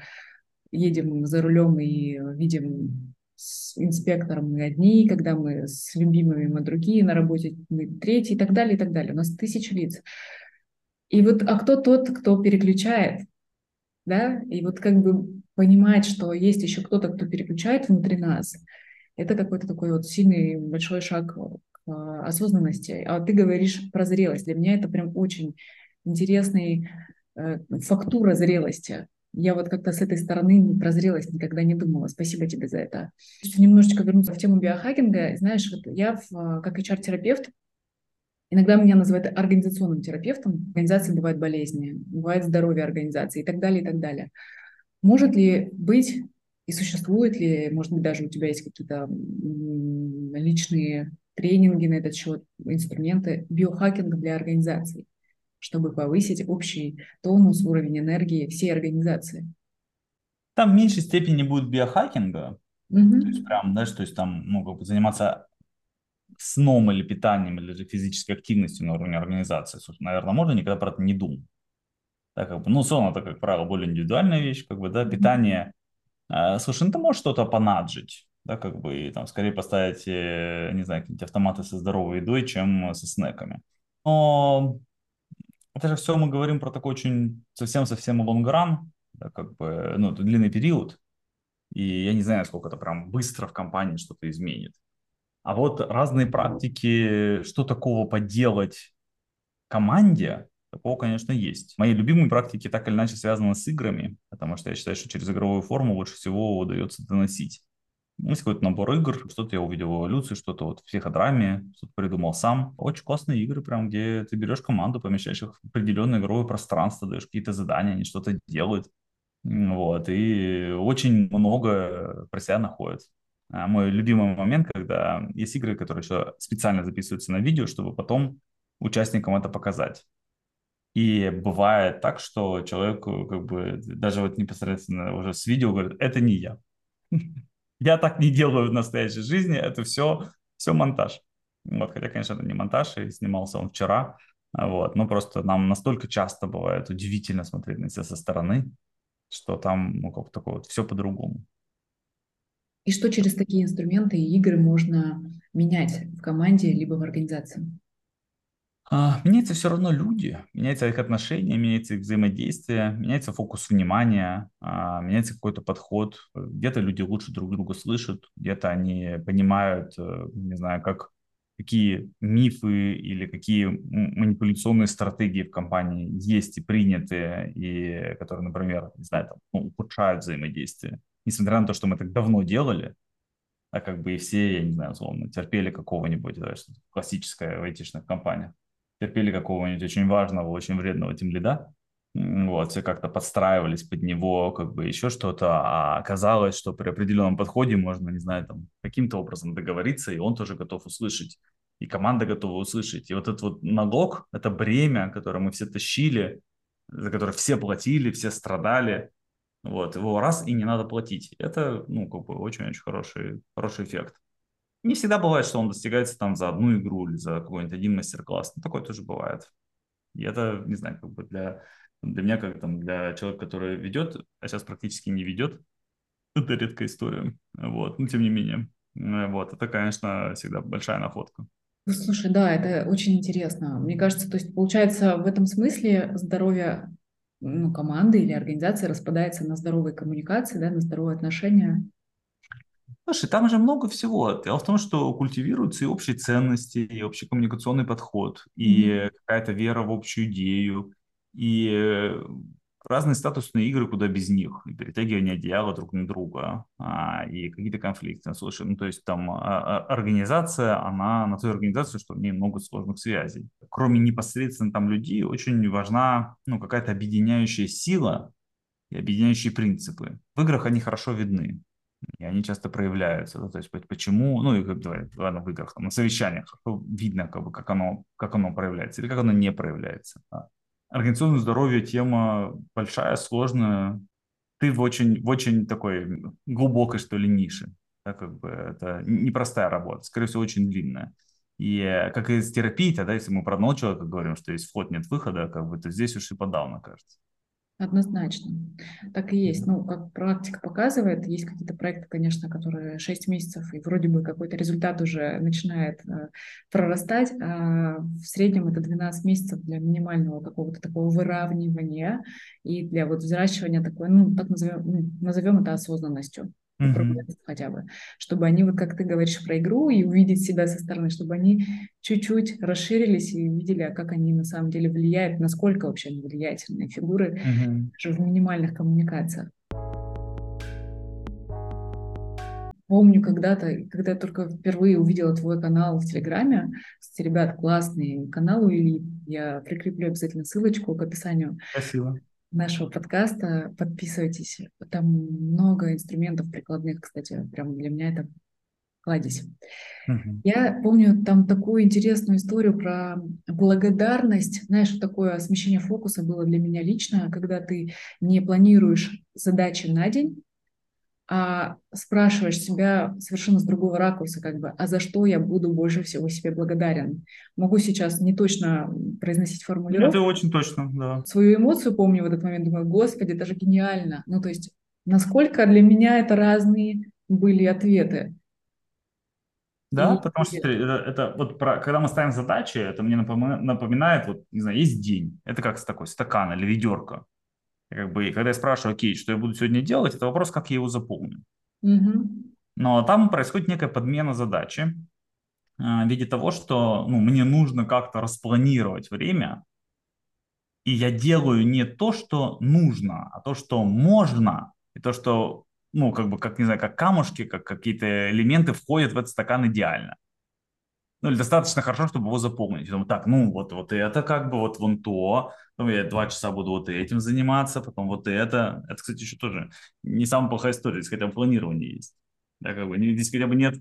едем за рулем и видим с инспектором мы одни, когда мы с любимыми мы другие, на работе мы третьи и так далее, и так далее. У нас тысячи лиц. И вот, а кто тот, кто переключает, да? И вот как бы понимать, что есть еще кто-то, кто переключает внутри нас, это какой-то такой вот сильный большой шаг к осознанности. А ты говоришь про зрелость. Для меня это прям очень интересной э, фактура зрелости. Я вот как-то с этой стороны про зрелость никогда не думала. Спасибо тебе за это. Немножечко вернуться в тему биохакинга. Знаешь, вот я в, как HR-терапевт, иногда меня называют организационным терапевтом. Организации бывают болезни, бывает здоровье организации и так далее, и так далее. Может ли быть и существует ли, может быть, даже у тебя есть какие-то личные тренинги на этот счет, инструменты биохакинга для организаций? Чтобы повысить общий тонус, уровень энергии всей организации. Там в меньшей степени будет биохакинга, угу. то есть прям, да, то есть там ну, как бы заниматься сном или питанием, или же физической активностью на уровне организации. Собственно, наверное, можно, никогда про это не думал. Так, как бы, ну, сон это, как правило, более индивидуальная вещь, как бы, да, питание. Э, слушай, ну ты можешь что-то понаджить, да, как бы, и там скорее поставить, э, не знаю, какие-нибудь автоматы со здоровой едой, чем со снеками. Но это же все мы говорим про такой очень совсем-совсем лонгран, да, как бы, ну, это длинный период, и я не знаю, сколько это прям быстро в компании что-то изменит. А вот разные практики, что такого поделать команде, такого, конечно, есть. Мои любимые практики так или иначе связаны с играми, потому что я считаю, что через игровую форму лучше всего удается доносить. Есть какой-то набор игр, что-то я увидел в эволюции, что-то вот в психодраме, что-то придумал сам. Очень классные игры, прям, где ты берешь команду, помещаешь их в определенное игровое пространство, даешь какие-то задания, они что-то делают. Вот, и очень много про себя находят. А мой любимый момент, когда есть игры, которые еще специально записываются на видео, чтобы потом участникам это показать. И бывает так, что человек как бы даже вот непосредственно уже с видео говорит, это не я. [LAUGHS] Я так не делаю в настоящей жизни, это все, все монтаж. Вот, хотя, конечно, это не монтаж, и снимался он вчера, вот, но просто нам настолько часто бывает удивительно смотреть на себя со стороны, что там, ну, как такое вот, все по-другому. И что через такие инструменты и игры можно менять в команде либо в организации? А, меняются все равно люди, меняются их отношения, меняется их взаимодействие, меняется фокус внимания, а, меняется какой-то подход. Где-то люди лучше друг друга слышат, где-то они понимают, э, не знаю, как какие мифы или какие манипуляционные стратегии в компании есть и приняты, и которые, например, не знаю, там, ну, ухудшают взаимодействие. Несмотря на то, что мы так давно делали, а как бы и все, я не знаю, условно, терпели какого-нибудь, да, что классическое в айтишных компаниях терпели какого-нибудь очень важного, очень вредного тимлида, вот, все как-то подстраивались под него, как бы еще что-то, а оказалось, что при определенном подходе можно, не знаю, там, каким-то образом договориться, и он тоже готов услышать, и команда готова услышать. И вот этот вот налог, это бремя, которое мы все тащили, за которое все платили, все страдали, вот, его раз и не надо платить. Это, ну, как бы очень-очень хороший, хороший эффект. Не всегда бывает, что он достигается там за одну игру или за какой-нибудь один мастер-класс. Но такое тоже бывает. И это, не знаю, как бы для, для меня, как там, для человека, который ведет, а сейчас практически не ведет, [LAUGHS] это редкая история. Вот, но тем не менее. Вот, это, конечно, всегда большая находка. Ну, слушай, да, это очень интересно. Мне кажется, то есть получается в этом смысле здоровье ну, команды или организации распадается на здоровые коммуникации, да, на здоровые отношения. Слушай, там же много всего. Дело в том, что культивируются и общие ценности, и общий коммуникационный подход, и mm-hmm. какая-то вера в общую идею, и э, разные статусные игры, куда без них, и перетягивание одеяла друг на друга, а, и какие-то конфликты. Слушай, ну то есть там а, а, организация, она на той организации, что в ней много сложных связей. Кроме непосредственно там людей, очень важна ну, какая-то объединяющая сила и объединяющие принципы. В играх они хорошо видны и они часто проявляются. Да, то есть почему, ну и как говорят, ладно, в играх, на совещаниях видно, как, бы, как, оно, как оно проявляется или как оно не проявляется. Да. Организационное здоровье тема большая, сложная. Ты в очень, в очень такой глубокой, что ли, нише. Да, как бы это непростая работа, скорее всего, очень длинная. И как и с терапией, тогда, если мы про одного человека говорим, что есть вход, нет выхода, как бы, то здесь уж и подавно, кажется. Однозначно. Так и есть. Ну, как практика показывает, есть какие-то проекты, конечно, которые 6 месяцев, и вроде бы какой-то результат уже начинает э, прорастать, а в среднем это 12 месяцев для минимального какого-то такого выравнивания и для вот взращивания такой, ну, так назовем, назовем это осознанностью mm-hmm. хотя бы, чтобы они, вот как ты говоришь про игру, и увидеть себя со стороны, чтобы они чуть-чуть расширились и увидели, а как они на самом деле влияют, насколько вообще они влиятельные фигуры mm-hmm. даже в минимальных коммуникациях. Помню когда-то, когда я только впервые увидела твой канал в Телеграме, кстати, ребят, классный канал у Ильи, я прикреплю обязательно ссылочку к описанию. Спасибо нашего подкаста. Подписывайтесь. Там много инструментов прикладных, кстати. Прям для меня это кладезь. Угу. Я помню там такую интересную историю про благодарность. Знаешь, что такое смещение фокуса было для меня лично, когда ты не планируешь задачи на день, а спрашиваешь себя совершенно с другого ракурса, как бы, а за что я буду больше всего себе благодарен? Могу сейчас не точно произносить формулировку. Это очень точно, да. Свою эмоцию помню в этот момент, думаю, господи, это же гениально. Ну, то есть, насколько для меня это разные были ответы. Да, и, потому что это, это вот про, когда мы ставим задачи, это мне напоминает, вот, не знаю, есть день, это как такой стакан или ведерко. Как бы, когда я спрашиваю, окей, что я буду сегодня делать, это вопрос, как я его заполню. Угу. Но там происходит некая подмена задачи а, в виде того, что ну, мне нужно как-то распланировать время, и я делаю не то, что нужно, а то, что можно, и то, что, ну, как бы, как, не знаю, как камушки, как какие-то элементы входят в этот стакан идеально ну, или достаточно хорошо, чтобы его заполнить. думаю, так, ну, вот, вот это как бы, вот вон то, ну, я два часа буду вот этим заниматься, потом вот это. Это, кстати, еще тоже не самая плохая история, здесь хотя бы планирование есть. Да, как бы, здесь хотя бы нет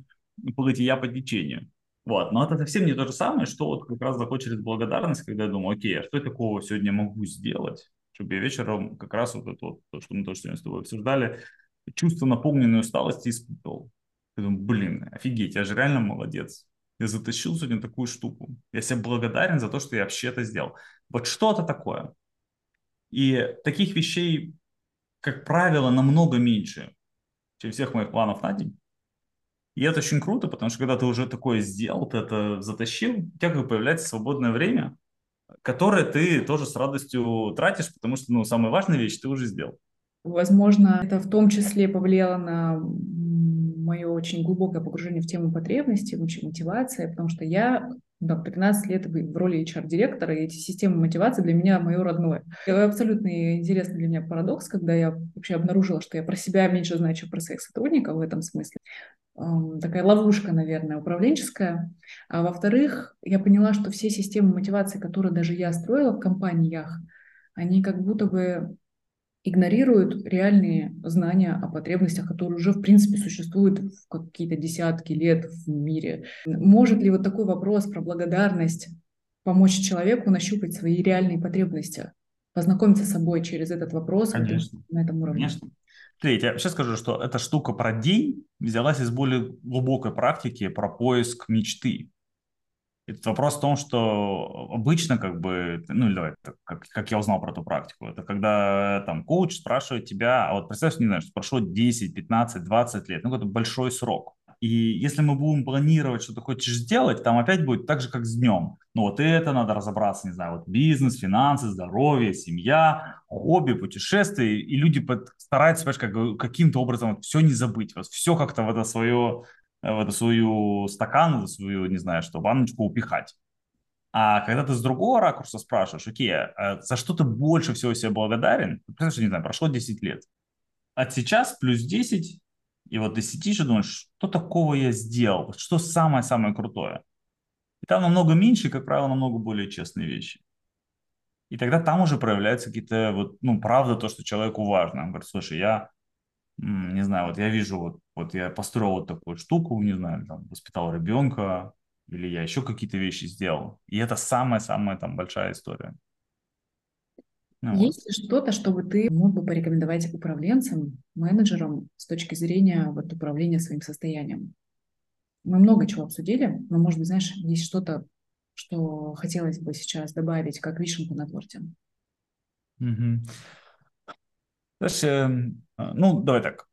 плытия по течению. Вот, но это совсем не то же самое, что вот как раз через благодарность, когда я думаю, окей, а что я такого сегодня могу сделать, я вечером как раз вот это вот, то, что мы тоже сегодня с тобой обсуждали, чувство наполненной усталости испытывал. Я думаю, блин, офигеть, я же реально молодец я затащил сегодня такую штуку. Я себе благодарен за то, что я вообще это сделал. Вот что это такое. И таких вещей, как правило, намного меньше, чем всех моих планов на день. И это очень круто, потому что когда ты уже такое сделал, ты это затащил, у тебя как бы появляется свободное время, которое ты тоже с радостью тратишь, потому что, ну, самая важная вещь ты уже сделал. Возможно, это в том числе повлияло на мое очень глубокое погружение в тему потребностей, мотивации, потому что я да, 15 лет в роли HR-директора, и эти системы мотивации для меня мое родное. Это абсолютно интересный для меня парадокс, когда я вообще обнаружила, что я про себя меньше знаю, чем про своих сотрудников в этом смысле. Такая ловушка, наверное, управленческая. А во-вторых, я поняла, что все системы мотивации, которые даже я строила в компаниях, они как будто бы игнорируют реальные знания о потребностях, которые уже, в принципе, существуют в какие-то десятки лет в мире. Может ли вот такой вопрос про благодарность помочь человеку нащупать свои реальные потребности, познакомиться с собой через этот вопрос Конечно. на этом уровне? Конечно. Смотри, я сейчас скажу, что эта штука про день взялась из более глубокой практики про поиск мечты. Этот вопрос в том, что обычно как бы, ну, давай, как, как я узнал про эту практику, это когда там коуч спрашивает тебя, а вот представь, не знаю, что прошло 10, 15, 20 лет, ну, это большой срок. И если мы будем планировать, что ты хочешь сделать, там опять будет так же, как с днем. Ну вот это надо разобраться, не знаю, вот бизнес, финансы, здоровье, семья, хобби, путешествия. И люди стараются, понимаешь, как, каким-то образом вот все не забыть, вот все как-то в это свое в эту свою стакан, в свою, не знаю что, баночку упихать. А когда ты с другого ракурса спрашиваешь, окей, а за что ты больше всего себе благодарен? Представляешь, не знаю, прошло 10 лет. От сейчас плюс 10, и вот ты сидишь и думаешь, что такого я сделал? Что самое-самое крутое? И там намного меньше, как правило, намного более честные вещи. И тогда там уже проявляются какие-то, вот, ну, правда, то, что человеку важно. Он говорит, слушай, я не знаю, вот я вижу, вот, вот я построил вот такую штуку, не знаю, там, воспитал ребенка, или я еще какие-то вещи сделал. И это самая-самая там большая история. Ну, Есть ли что-то, что бы ты мог бы порекомендовать управленцам, менеджерам с точки зрения вот, управления своим состоянием? Мы много чего обсудили, но, может быть, знаешь, есть что-то, что хотелось бы сейчас добавить как вишенку на торте. Угу. Знаешь, эм, ну, давай так.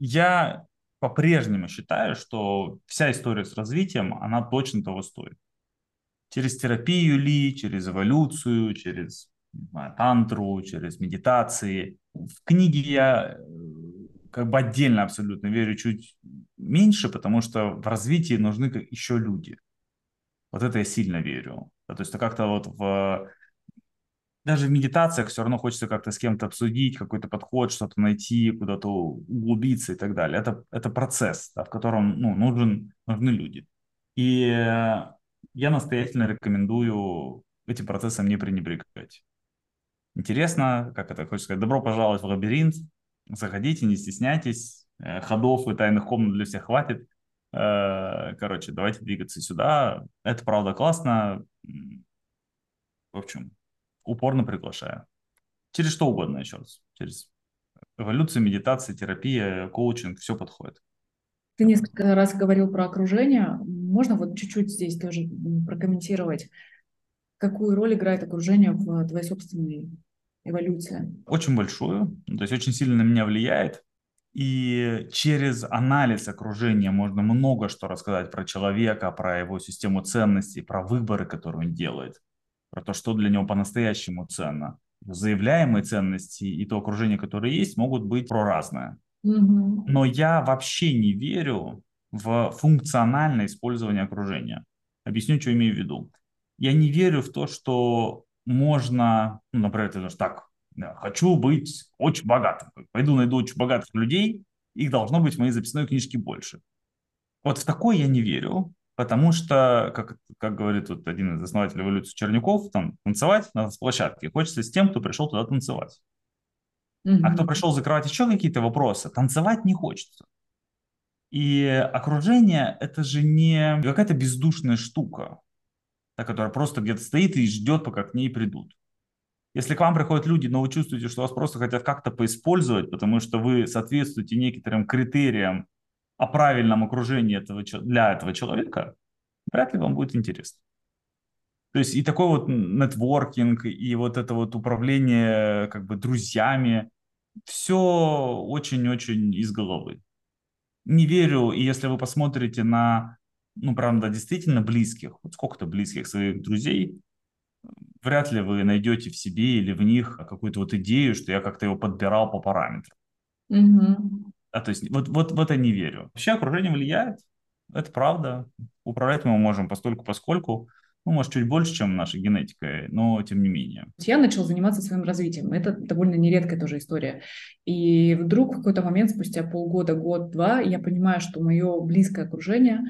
Я по-прежнему считаю, что вся история с развитием, она точно того стоит. Через терапию ли, через эволюцию, через не знаю, тантру, через медитации. В книге я э, как бы отдельно абсолютно верю чуть меньше, потому что в развитии нужны еще люди. Вот это я сильно верю. То есть как-то вот в даже в медитациях все равно хочется как-то с кем-то обсудить, какой-то подход, что-то найти, куда-то углубиться и так далее. Это, это процесс, да, в котором ну, нужен, нужны люди. И я настоятельно рекомендую этим процессом не пренебрегать. Интересно, как это хочется сказать, добро пожаловать в лабиринт, заходите, не стесняйтесь, э, ходов и тайных комнат для всех хватит. Э, короче, давайте двигаться сюда. Это правда классно. В общем, упорно приглашаю. Через что угодно еще раз. Через эволюцию, медитация, терапия, коучинг, все подходит. Ты несколько раз говорил про окружение. Можно вот чуть-чуть здесь тоже прокомментировать, какую роль играет окружение в твоей собственной эволюции? Очень большую, то есть очень сильно на меня влияет. И через анализ окружения можно много что рассказать про человека, про его систему ценностей, про выборы, которые он делает про то, что для него по-настоящему ценно. Заявляемые ценности и то окружение, которое есть, могут быть проразное. Mm-hmm. Но я вообще не верю в функциональное использование окружения. Объясню, что имею в виду. Я не верю в то, что можно, ну, например, ты думаешь, так, хочу быть очень богатым. Пойду найду очень богатых людей, их должно быть в моей записной книжке больше. Вот в такое я не верю. Потому что, как, как говорит вот один из основателей эволюции Черняков, там, танцевать надо с площадки. Хочется с тем, кто пришел туда танцевать. Mm-hmm. А кто пришел закрывать еще какие-то вопросы, танцевать не хочется. И окружение – это же не какая-то бездушная штука, та, которая просто где-то стоит и ждет, пока к ней придут. Если к вам приходят люди, но вы чувствуете, что вас просто хотят как-то поиспользовать, потому что вы соответствуете некоторым критериям о правильном окружении этого, для этого человека, вряд ли вам будет интересно. То есть и такой вот нетворкинг, и вот это вот управление как бы друзьями, все очень-очень из головы. не верю, и если вы посмотрите на, ну, правда, действительно близких, вот сколько-то близких своих друзей, вряд ли вы найдете в себе или в них какую-то вот идею, что я как-то его подбирал по параметрам. Угу. А, то есть вот, вот в это не верю. Вообще окружение влияет, это правда. Управлять мы можем постольку поскольку, ну, может, чуть больше, чем нашей генетикой, но тем не менее. Я начал заниматься своим развитием. Это довольно нередкая тоже история. И вдруг в какой-то момент, спустя полгода, год-два, я понимаю, что мое близкое окружение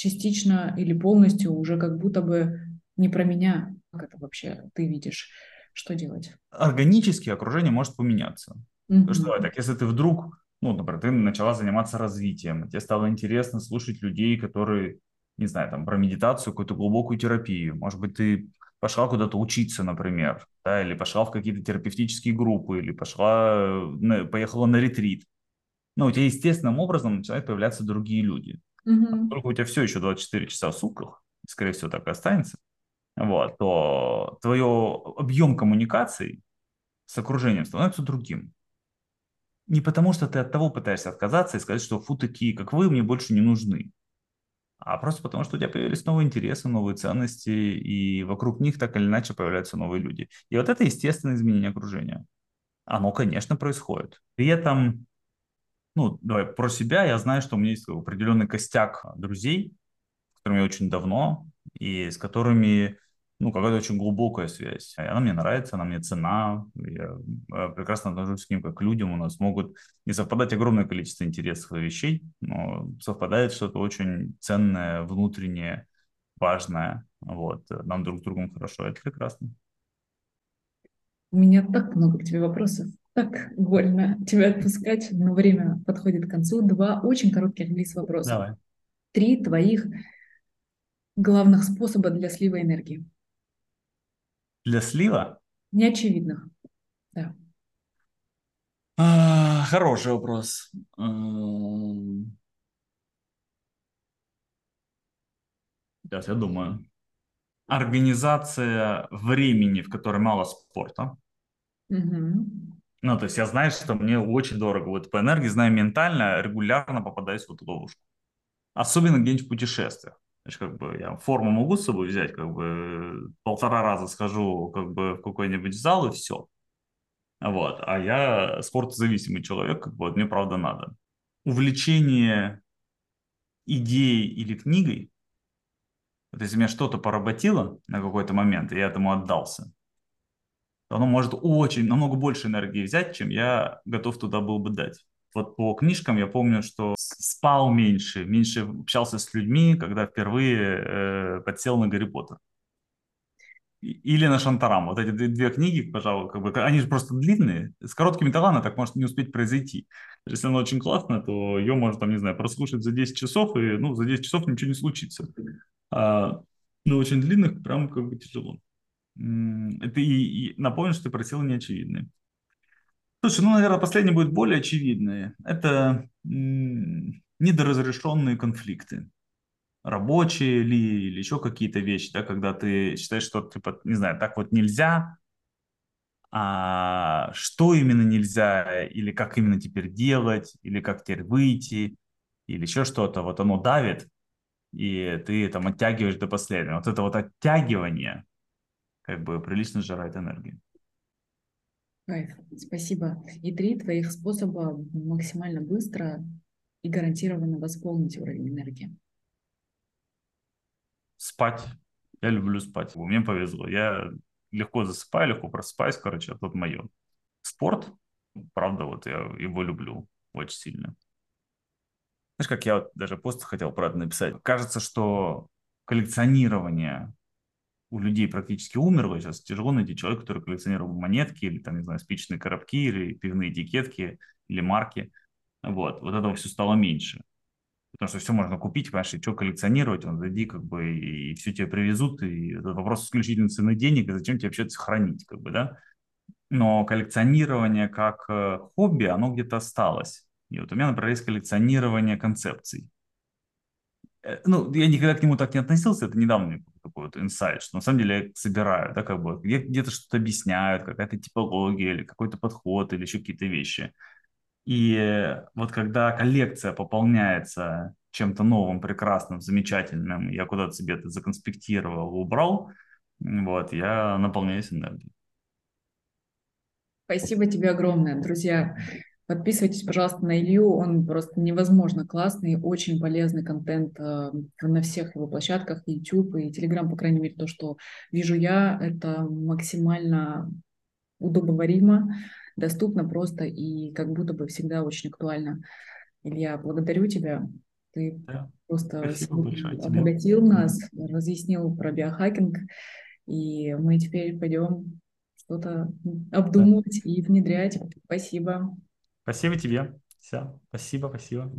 частично или полностью уже как будто бы не про меня. Как это вообще ты видишь? Что делать? Органически окружение может поменяться. Mm-hmm. Что, так если ты вдруг ну, например, ты начала заниматься развитием, тебе стало интересно слушать людей, которые, не знаю, там, про медитацию, какую-то глубокую терапию. Может быть, ты пошла куда-то учиться, например, да, или пошла в какие-то терапевтические группы, или пошла, на, поехала на ретрит. Ну, у тебя естественным образом начинают появляться другие люди. Mm-hmm. Только у тебя все еще 24 часа в сутках, скорее всего, так и останется, вот, то твое объем коммуникаций с окружением становится другим не потому, что ты от того пытаешься отказаться и сказать, что фу, такие, как вы, мне больше не нужны, а просто потому, что у тебя появились новые интересы, новые ценности, и вокруг них так или иначе появляются новые люди. И вот это естественное изменение окружения. Оно, конечно, происходит. При этом, ну, давай про себя, я знаю, что у меня есть определенный костяк друзей, с которыми я очень давно, и с которыми ну, какая-то очень глубокая связь. Она мне нравится, она мне цена, я э, прекрасно отношусь к ним как к людям, у нас могут не совпадать огромное количество интересов и вещей, но совпадает что-то очень ценное, внутреннее, важное, вот, нам друг с другом хорошо, это прекрасно. У меня так много к тебе вопросов, так больно тебя отпускать, но время подходит к концу. Два очень коротких близ вопроса. Давай. Три твоих главных способа для слива энергии. Для слива? Неочевидных, да. А, хороший вопрос. Сейчас я думаю. Организация времени, в которой мало спорта. Угу. Ну, то есть я знаю, что мне очень дорого вот по энергии, знаю ментально, регулярно попадаюсь в эту ловушку. Особенно где-нибудь в путешествиях. Значит, как бы я форму могу с собой взять, как бы полтора раза схожу как бы в какой-нибудь зал и все. Вот. А я спортзависимый человек, как бы вот мне правда надо. Увлечение идеей или книгой, вот если меня что-то поработило на какой-то момент, и я этому отдался, оно может очень, намного больше энергии взять, чем я готов туда был бы дать. Вот по книжкам я помню, что спал меньше, меньше общался с людьми, когда впервые э, подсел на Гарри Поттер. Или на Шантарам. Вот эти две книги, пожалуй, как бы, они же просто длинные. С короткими талантами так может не успеть произойти. Если она очень классная, то ее можно, там, не знаю, прослушать за 10 часов, и ну, за 10 часов ничего не случится. А, но очень длинных прям как бы тяжело. Это и, и напомню, что ты просил неочевидные. Слушай, ну, наверное, последнее будет более очевидное. Это недоразрешенные конфликты. Рабочие ли, или еще какие-то вещи, да, когда ты считаешь, что, типа, не знаю, так вот нельзя, а что именно нельзя, или как именно теперь делать, или как теперь выйти, или еще что-то, вот оно давит, и ты там оттягиваешь до последнего. Вот это вот оттягивание как бы прилично сжирает энергию. Кайф, спасибо. И три твоих способа максимально быстро и гарантированно восполнить уровень энергии. Спать. Я люблю спать. Мне повезло. Я легко засыпаю, легко просыпаюсь, короче, это мое. Спорт, правда, вот я его люблю очень сильно. Знаешь, как я вот даже пост хотел про это написать. Кажется, что коллекционирование у людей практически умерло. Сейчас тяжело найти человека, который коллекционировал монетки или, там, не знаю, спичные коробки или пивные этикетки или марки. Вот, вот этого все стало меньше. Потому что все можно купить, понимаешь, и что коллекционировать, он зайди, как бы, и все тебе привезут, и это вопрос исключительно цены денег, и зачем тебе вообще это хранить, как бы, да? Но коллекционирование как э, хобби, оно где-то осталось. И вот у меня, например, есть коллекционирование концепций. Э, ну, я никогда к нему так не относился, это недавно такой вот инсайт, что на самом деле я собираю, да, как бы, где, где-то что-то объясняют, какая-то типология или какой-то подход или еще какие-то вещи. И вот когда коллекция пополняется чем-то новым, прекрасным, замечательным, я куда-то себе это законспектировал, убрал, вот, я наполняюсь энергией. Спасибо тебе огромное, друзья. Подписывайтесь, пожалуйста, на Илью, он просто невозможно классный, очень полезный контент э, на всех его площадках, YouTube и Telegram, по крайней мере, то, что вижу я, это максимально удобоваримо, доступно просто и как будто бы всегда очень актуально. Илья, благодарю тебя. Ты да, просто обогатил нас, разъяснил про биохакинг, и мы теперь пойдем что-то обдумывать да. и внедрять. Спасибо. Спасибо тебе. Все. Спасибо, спасибо.